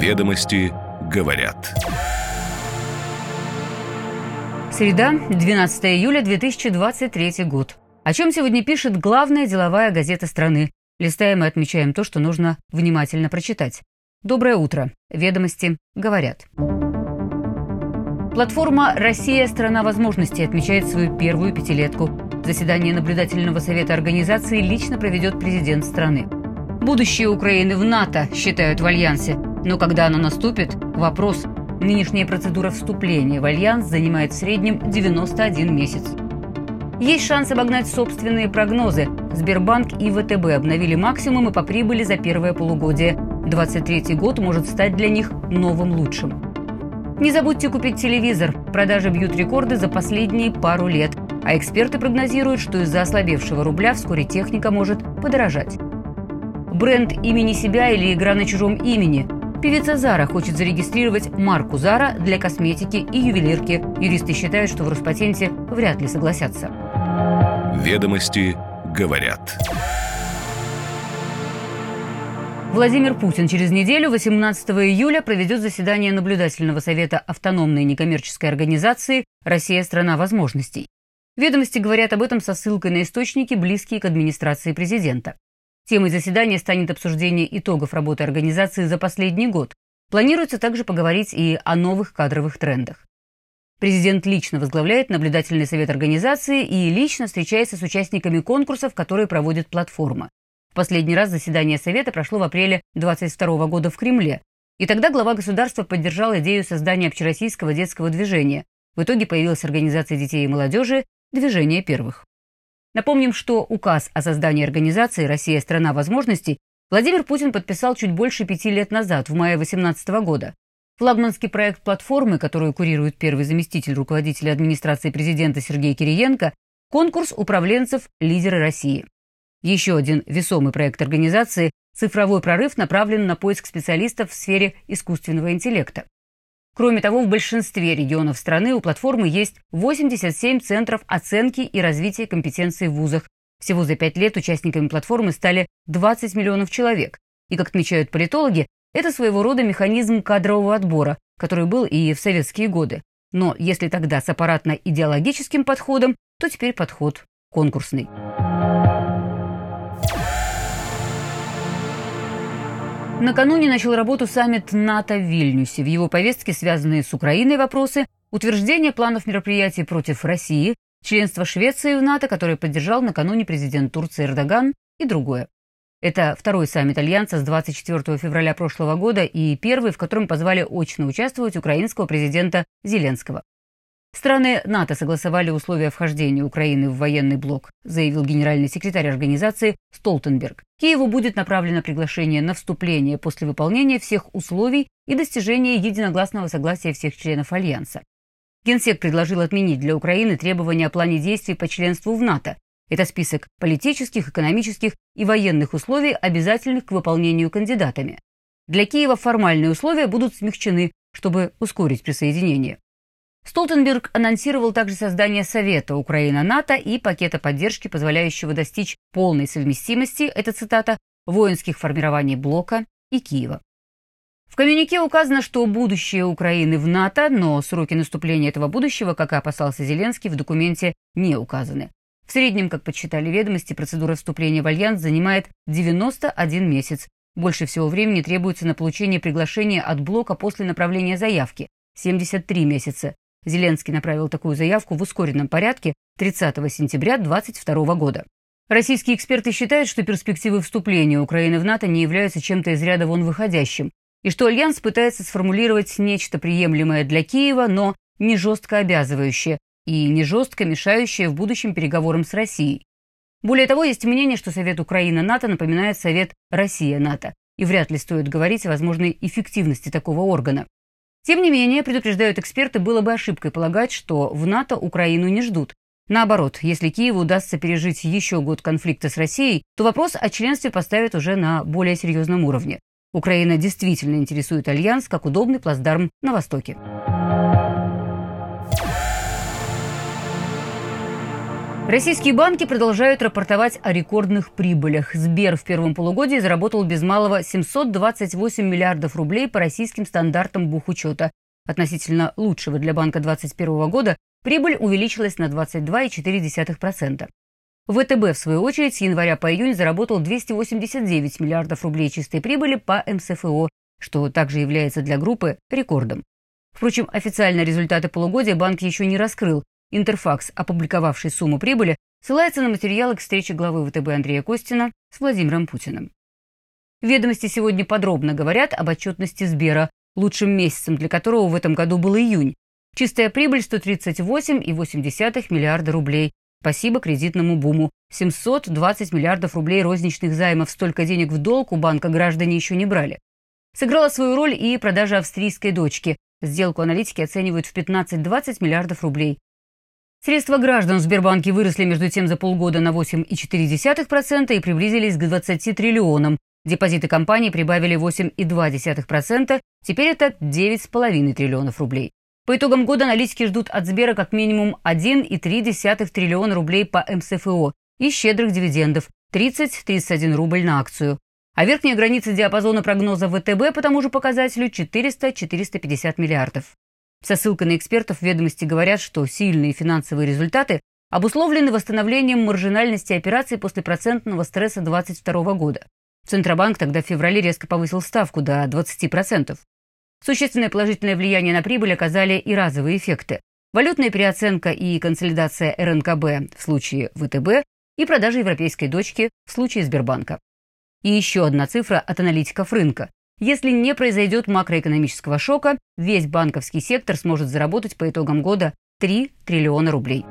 Ведомости говорят. Среда, 12 июля 2023 год. О чем сегодня пишет главная деловая газета страны. Листаем и отмечаем то, что нужно внимательно прочитать. Доброе утро. Ведомости говорят. Платформа «Россия – страна возможностей» отмечает свою первую пятилетку. Заседание наблюдательного совета организации лично проведет президент страны. Будущее Украины в НАТО считают в Альянсе. Но когда оно наступит – вопрос. Нынешняя процедура вступления в Альянс занимает в среднем 91 месяц. Есть шанс обогнать собственные прогнозы. Сбербанк и ВТБ обновили максимумы по прибыли за первое полугодие. 23 год может стать для них новым лучшим. Не забудьте купить телевизор. Продажи бьют рекорды за последние пару лет. А эксперты прогнозируют, что из-за ослабевшего рубля вскоре техника может подорожать. Бренд имени себя или игра на чужом имени. Певица Зара хочет зарегистрировать марку Зара для косметики и ювелирки. Юристы считают, что в Роспатенте вряд ли согласятся. Ведомости говорят. Владимир Путин через неделю, 18 июля, проведет заседание наблюдательного совета автономной некоммерческой организации «Россия – страна возможностей». Ведомости говорят об этом со ссылкой на источники, близкие к администрации президента. Темой заседания станет обсуждение итогов работы организации за последний год. Планируется также поговорить и о новых кадровых трендах. Президент лично возглавляет наблюдательный совет организации и лично встречается с участниками конкурсов, которые проводит платформа. В последний раз заседание Совета прошло в апреле 22 года в Кремле. И тогда глава государства поддержал идею создания общероссийского детского движения. В итоге появилась организация детей и молодежи «Движение первых». Напомним, что указ о создании организации «Россия – страна возможностей» Владимир Путин подписал чуть больше пяти лет назад, в мае 2018 года. Флагманский проект платформы, которую курирует первый заместитель руководителя администрации президента Сергей Кириенко, конкурс управленцев «Лидеры России». Еще один весомый проект организации «Цифровой прорыв» направлен на поиск специалистов в сфере искусственного интеллекта. Кроме того, в большинстве регионов страны у платформы есть 87 центров оценки и развития компетенций в вузах. Всего за пять лет участниками платформы стали 20 миллионов человек. И, как отмечают политологи, это своего рода механизм кадрового отбора, который был и в советские годы. Но если тогда с аппаратно-идеологическим подходом, то теперь подход конкурсный. Накануне начал работу саммит НАТО в Вильнюсе. В его повестке связанные с Украиной вопросы, утверждение планов мероприятий против России, членство Швеции в НАТО, которое поддержал накануне президент Турции Эрдоган и другое. Это второй саммит Альянса с 24 февраля прошлого года и первый, в котором позвали очно участвовать украинского президента Зеленского. Страны НАТО согласовали условия вхождения Украины в военный блок, заявил генеральный секретарь организации Столтенберг. Киеву будет направлено приглашение на вступление после выполнения всех условий и достижения единогласного согласия всех членов Альянса. Генсек предложил отменить для Украины требования о плане действий по членству в НАТО. Это список политических, экономических и военных условий, обязательных к выполнению кандидатами. Для Киева формальные условия будут смягчены, чтобы ускорить присоединение. Столтенберг анонсировал также создание Совета Украина-НАТО и пакета поддержки, позволяющего достичь полной совместимости, это цитата, воинских формирований Блока и Киева. В коммюнике указано, что будущее Украины в НАТО, но сроки наступления этого будущего, как и опасался Зеленский, в документе не указаны. В среднем, как подсчитали ведомости, процедура вступления в Альянс занимает 91 месяц. Больше всего времени требуется на получение приглашения от блока после направления заявки – 73 месяца. Зеленский направил такую заявку в ускоренном порядке 30 сентября 2022 года. Российские эксперты считают, что перспективы вступления Украины в НАТО не являются чем-то из ряда вон выходящим, и что Альянс пытается сформулировать нечто приемлемое для Киева, но не жестко обязывающее и не жестко мешающее в будущем переговорам с Россией. Более того, есть мнение, что Совет Украина-НАТО напоминает Совет Россия-НАТО, и вряд ли стоит говорить о возможной эффективности такого органа. Тем не менее, предупреждают эксперты, было бы ошибкой полагать, что в НАТО Украину не ждут. Наоборот, если Киеву удастся пережить еще год конфликта с Россией, то вопрос о членстве поставят уже на более серьезном уровне. Украина действительно интересует Альянс как удобный плацдарм на Востоке. Российские банки продолжают рапортовать о рекордных прибылях. Сбер в первом полугодии заработал без малого 728 миллиардов рублей по российским стандартам бухучета. Относительно лучшего для банка 2021 года прибыль увеличилась на 22,4%. ВТБ, в свою очередь, с января по июнь заработал 289 миллиардов рублей чистой прибыли по МСФО, что также является для группы рекордом. Впрочем, официальные результаты полугодия банк еще не раскрыл, Интерфакс, опубликовавший сумму прибыли, ссылается на материалы к встрече главы ВТБ Андрея Костина с Владимиром Путиным. Ведомости сегодня подробно говорят об отчетности Сбера, лучшим месяцем для которого в этом году был июнь. Чистая прибыль 138,8 миллиарда рублей. Спасибо кредитному буму. 720 миллиардов рублей розничных займов. Столько денег в долг у банка граждане еще не брали. Сыграла свою роль и продажа австрийской дочки. Сделку аналитики оценивают в 15-20 миллиардов рублей. Средства граждан в Сбербанке выросли между тем за полгода на 8,4% и приблизились к 20 триллионам. Депозиты компании прибавили 8,2%, теперь это 9,5 триллионов рублей. По итогам года аналитики ждут от Сбера как минимум 1,3 триллиона рублей по МСФО и щедрых дивидендов 30-31 рубль на акцию. А верхняя граница диапазона прогноза ВТБ по тому же показателю 400-450 миллиардов. Со ссылкой на экспертов ведомости говорят, что сильные финансовые результаты обусловлены восстановлением маржинальности операций после процентного стресса 2022 года. Центробанк тогда в феврале резко повысил ставку до 20%. Существенное положительное влияние на прибыль оказали и разовые эффекты. Валютная переоценка и консолидация РНКБ в случае ВТБ и продажа европейской дочки в случае Сбербанка. И еще одна цифра от аналитиков рынка. Если не произойдет макроэкономического шока, весь банковский сектор сможет заработать по итогам года 3 триллиона рублей.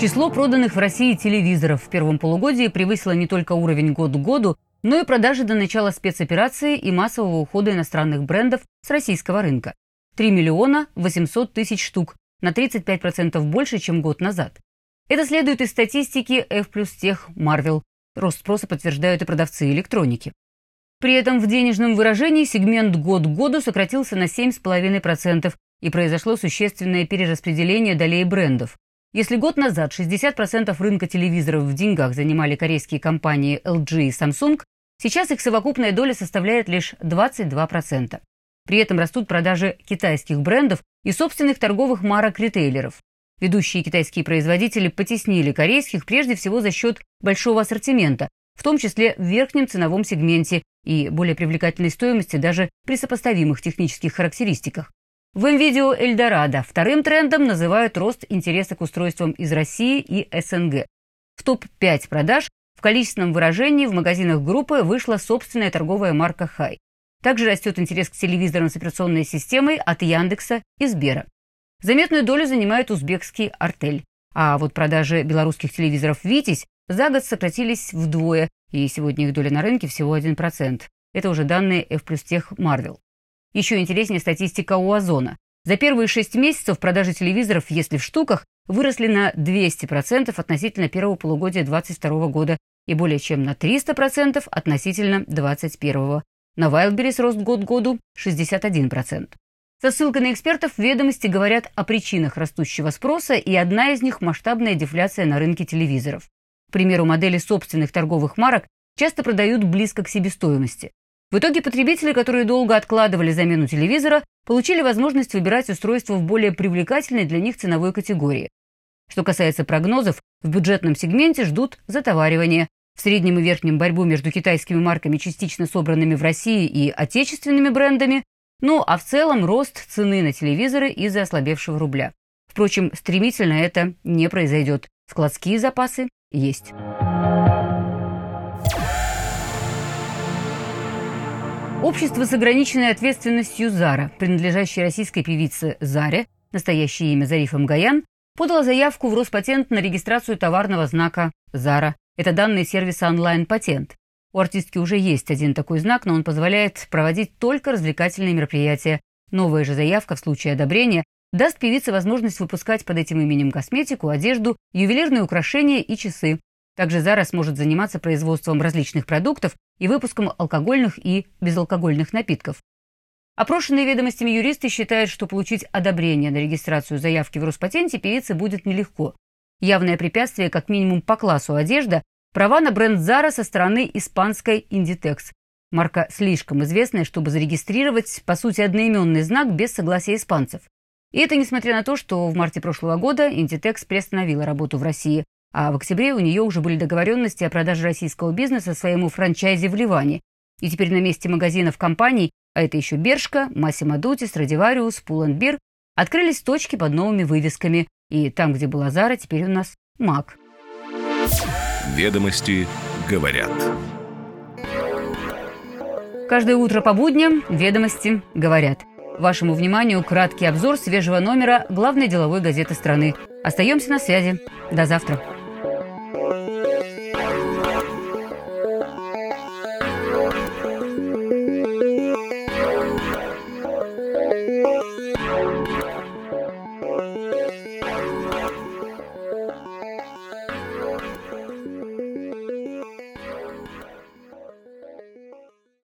Число проданных в России телевизоров в первом полугодии превысило не только уровень год к году, но и продажи до начала спецоперации и массового ухода иностранных брендов с российского рынка. 3 миллиона 800 тысяч штук, на 35% больше, чем год назад. Это следует из статистики F плюс тех Marvel, Рост спроса подтверждают и продавцы электроники. При этом в денежном выражении сегмент год к году сократился на 7,5% и произошло существенное перераспределение долей брендов. Если год назад 60% рынка телевизоров в деньгах занимали корейские компании LG и Samsung, сейчас их совокупная доля составляет лишь 22%. При этом растут продажи китайских брендов и собственных торговых марок ритейлеров. Ведущие китайские производители потеснили корейских прежде всего за счет большого ассортимента, в том числе в верхнем ценовом сегменте и более привлекательной стоимости даже при сопоставимых технических характеристиках. В МВидео Эльдорадо вторым трендом называют рост интереса к устройствам из России и СНГ. В топ-5 продаж в количественном выражении в магазинах группы вышла собственная торговая марка «Хай». Также растет интерес к телевизорам с операционной системой от Яндекса и Сбера. Заметную долю занимает узбекский «Артель». А вот продажи белорусских телевизоров «Витязь» за год сократились вдвое, и сегодня их доля на рынке всего 1%. Это уже данные F плюс тех Марвел. Еще интереснее статистика у Озона. За первые шесть месяцев продажи телевизоров, если в штуках, выросли на 200% относительно первого полугодия 2022 года и более чем на 300% относительно 2021. На Wildberries рост год к году 61%. Со ссылкой на экспертов ведомости говорят о причинах растущего спроса, и одна из них – масштабная дефляция на рынке телевизоров. К примеру, модели собственных торговых марок часто продают близко к себестоимости. В итоге потребители, которые долго откладывали замену телевизора, получили возможность выбирать устройство в более привлекательной для них ценовой категории. Что касается прогнозов, в бюджетном сегменте ждут затоваривания. В среднем и верхнем борьбу между китайскими марками, частично собранными в России, и отечественными брендами, ну, а в целом рост цены на телевизоры из-за ослабевшего рубля. Впрочем, стремительно это не произойдет. Складские запасы есть. Общество с ограниченной ответственностью «Зара», принадлежащее российской певице Заре, настоящее имя Зарифа Мгаян, подало заявку в Роспатент на регистрацию товарного знака «Зара». Это данные сервиса онлайн-патент. У артистки уже есть один такой знак, но он позволяет проводить только развлекательные мероприятия. Новая же заявка в случае одобрения даст певице возможность выпускать под этим именем косметику, одежду, ювелирные украшения и часы. Также Зара сможет заниматься производством различных продуктов и выпуском алкогольных и безалкогольных напитков. Опрошенные ведомостями юристы считают, что получить одобрение на регистрацию заявки в Роспатенте певице будет нелегко. Явное препятствие как минимум по классу одежда – права на бренд Zara со стороны испанской Inditex. Марка слишком известная, чтобы зарегистрировать, по сути, одноименный знак без согласия испанцев. И это несмотря на то, что в марте прошлого года Inditex приостановила работу в России, а в октябре у нее уже были договоренности о продаже российского бизнеса своему франчайзе в Ливане. И теперь на месте магазинов компаний а это еще Бершка, Массимо Дути, Страдивариус, Пуланбир, открылись точки под новыми вывесками. И там, где была Зара, теперь у нас Мак. Ведомости говорят. Каждое утро по будням «Ведомости говорят». Вашему вниманию краткий обзор свежего номера главной деловой газеты страны. Остаемся на связи. До завтра.